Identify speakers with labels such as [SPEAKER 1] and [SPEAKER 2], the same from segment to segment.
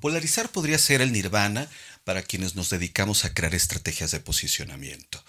[SPEAKER 1] Polarizar podría ser el nirvana para quienes nos dedicamos a crear estrategias de posicionamiento,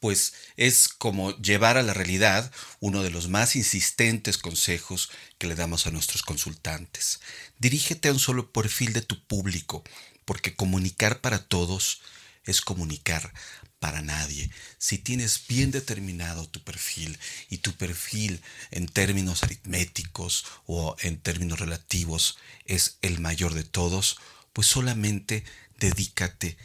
[SPEAKER 1] pues es como llevar a la realidad uno de los más insistentes consejos que le damos a nuestros consultantes. Dirígete a un solo perfil de tu público, porque comunicar para todos es comunicar para nadie. Si tienes bien determinado tu perfil y tu perfil en términos aritméticos o en términos relativos es el mayor de todos, pues solamente dedícate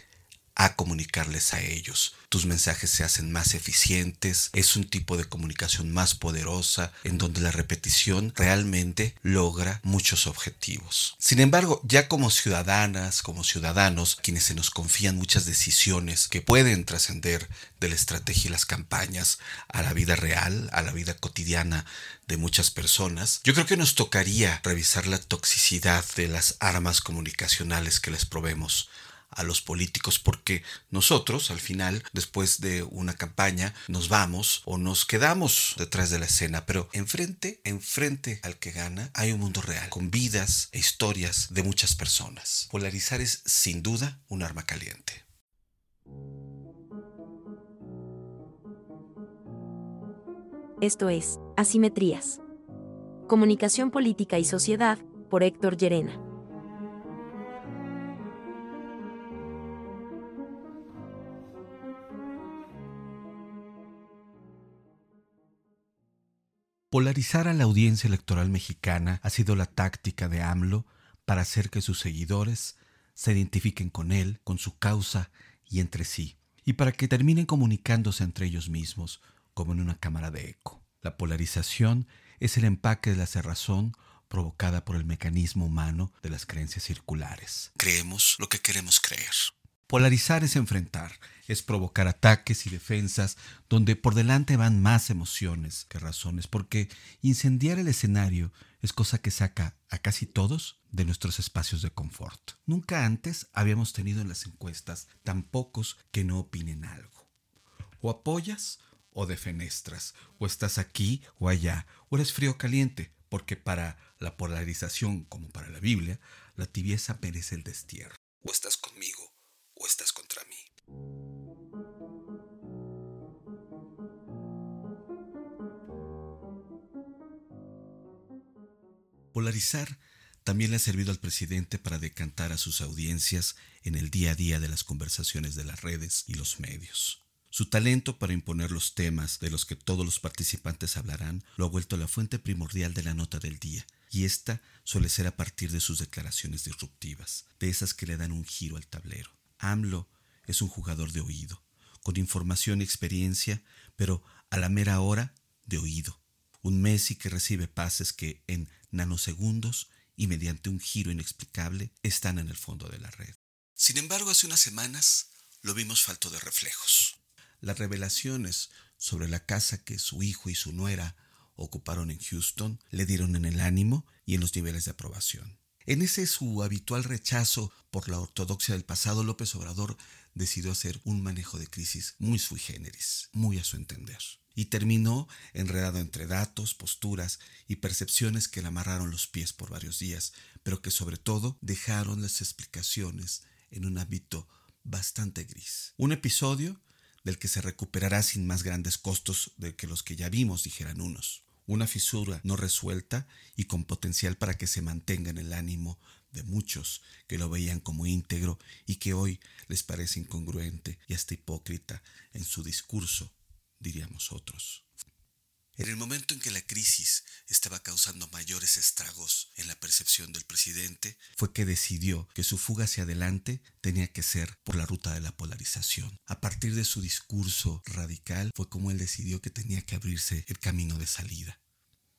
[SPEAKER 1] a comunicarles a ellos. Tus mensajes se hacen más eficientes, es un tipo de comunicación más poderosa en donde la repetición realmente logra muchos objetivos. Sin embargo, ya como ciudadanas, como ciudadanos, quienes se nos confían muchas decisiones que pueden trascender de la estrategia y las campañas a la vida real, a la vida cotidiana de muchas personas, yo creo que nos tocaría revisar la toxicidad de las armas comunicacionales que les probemos a los políticos porque nosotros al final después de una campaña nos vamos o nos quedamos detrás de la escena. Pero enfrente enfrente al que gana hay un mundo real con vidas e historias de muchas personas. Polarizar es sin duda un arma caliente.
[SPEAKER 2] Esto es asimetrías. Comunicación política y sociedad por Héctor Llerena
[SPEAKER 1] Polarizar a la audiencia electoral mexicana ha sido la táctica de AMLO para hacer que sus seguidores se identifiquen con él, con su causa y entre sí, y para que terminen comunicándose entre ellos mismos, como en una cámara de eco. La polarización es el empaque de la cerrazón provocada por el mecanismo humano de las creencias circulares. Creemos lo que queremos creer. Polarizar es enfrentar, es provocar ataques y defensas donde por delante van más emociones que razones, porque incendiar el escenario es cosa que saca a casi todos de nuestros espacios de confort. Nunca antes habíamos tenido en las encuestas tan pocos que no opinen algo. O apoyas o defenestras, o estás aquí o allá, o eres frío o caliente, porque para la polarización como para la Biblia, la tibieza merece el destierro. O estás conmigo o estás contra mí. Polarizar también le ha servido al presidente para decantar a sus audiencias en el día a día de las conversaciones de las redes y los medios. Su talento para imponer los temas de los que todos los participantes hablarán lo ha vuelto la fuente primordial de la nota del día, y esta suele ser a partir de sus declaraciones disruptivas, de esas que le dan un giro al tablero. AMLO es un jugador de oído, con información y experiencia, pero a la mera hora de oído. Un Messi que recibe pases que en nanosegundos y mediante un giro inexplicable están en el fondo de la red. Sin embargo, hace unas semanas lo vimos falto de reflejos. Las revelaciones sobre la casa que su hijo y su nuera ocuparon en Houston le dieron en el ánimo y en los niveles de aprobación. En ese su habitual rechazo por la ortodoxia del pasado, López Obrador decidió hacer un manejo de crisis muy sui generis, muy a su entender. Y terminó enredado entre datos, posturas y percepciones que le amarraron los pies por varios días, pero que sobre todo dejaron las explicaciones en un ámbito bastante gris. Un episodio del que se recuperará sin más grandes costos de que los que ya vimos, dijeran unos una fisura no resuelta y con potencial para que se mantenga en el ánimo de muchos que lo veían como íntegro y que hoy les parece incongruente y hasta hipócrita en su discurso, diríamos otros. En el momento en que la crisis estaba causando mayores estragos en la percepción del presidente, fue que decidió que su fuga hacia adelante tenía que ser por la ruta de la polarización. A partir de su discurso radical fue como él decidió que tenía que abrirse el camino de salida.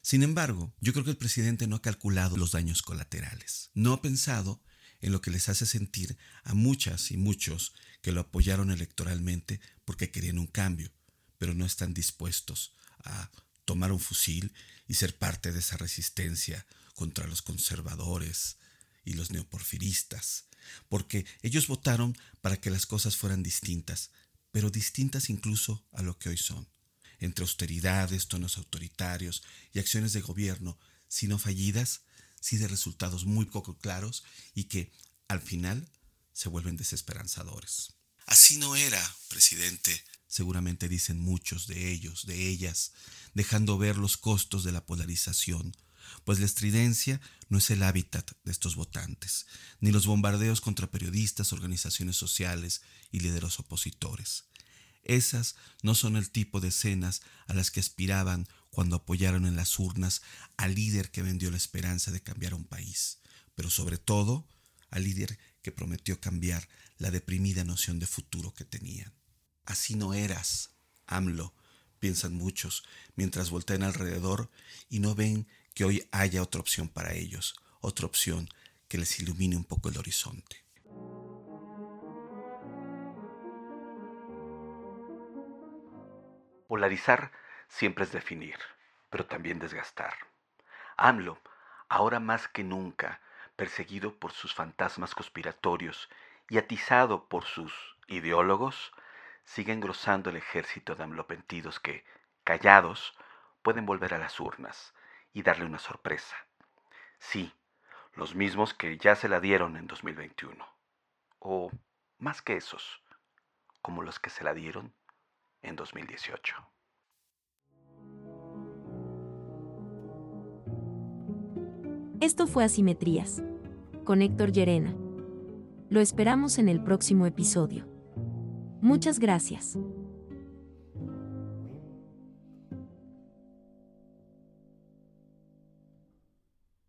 [SPEAKER 1] Sin embargo, yo creo que el presidente no ha calculado los daños colaterales. No ha pensado en lo que les hace sentir a muchas y muchos que lo apoyaron electoralmente porque querían un cambio, pero no están dispuestos a tomar un fusil y ser parte de esa resistencia contra los conservadores y los neoporfiristas, porque ellos votaron para que las cosas fueran distintas, pero distintas incluso a lo que hoy son, entre austeridades, tonos autoritarios y acciones de gobierno, si no fallidas, sí de resultados muy poco claros y que al final se vuelven desesperanzadores. Así no era, presidente, seguramente dicen muchos de ellos, de ellas, dejando ver los costos de la polarización, pues la estridencia no es el hábitat de estos votantes, ni los bombardeos contra periodistas, organizaciones sociales y líderes opositores. Esas no son el tipo de escenas a las que aspiraban cuando apoyaron en las urnas al líder que vendió la esperanza de cambiar un país, pero sobre todo al líder que prometió cambiar la deprimida noción de futuro que tenían. Así no eras, AMLO, piensan muchos, mientras voltean alrededor y no ven que hoy haya otra opción para ellos, otra opción que les ilumine un poco el horizonte. Polarizar siempre es definir, pero también desgastar. AMLO, ahora más que nunca, perseguido por sus fantasmas conspiratorios y atizado por sus ideólogos, sigue engrosando el ejército de amlopentidos que, callados, pueden volver a las urnas y darle una sorpresa. Sí, los mismos que ya se la dieron en 2021. O más que esos, como los que se la dieron en 2018.
[SPEAKER 2] Esto fue Asimetrías, con Héctor Llerena. Lo esperamos en el próximo episodio. Muchas gracias.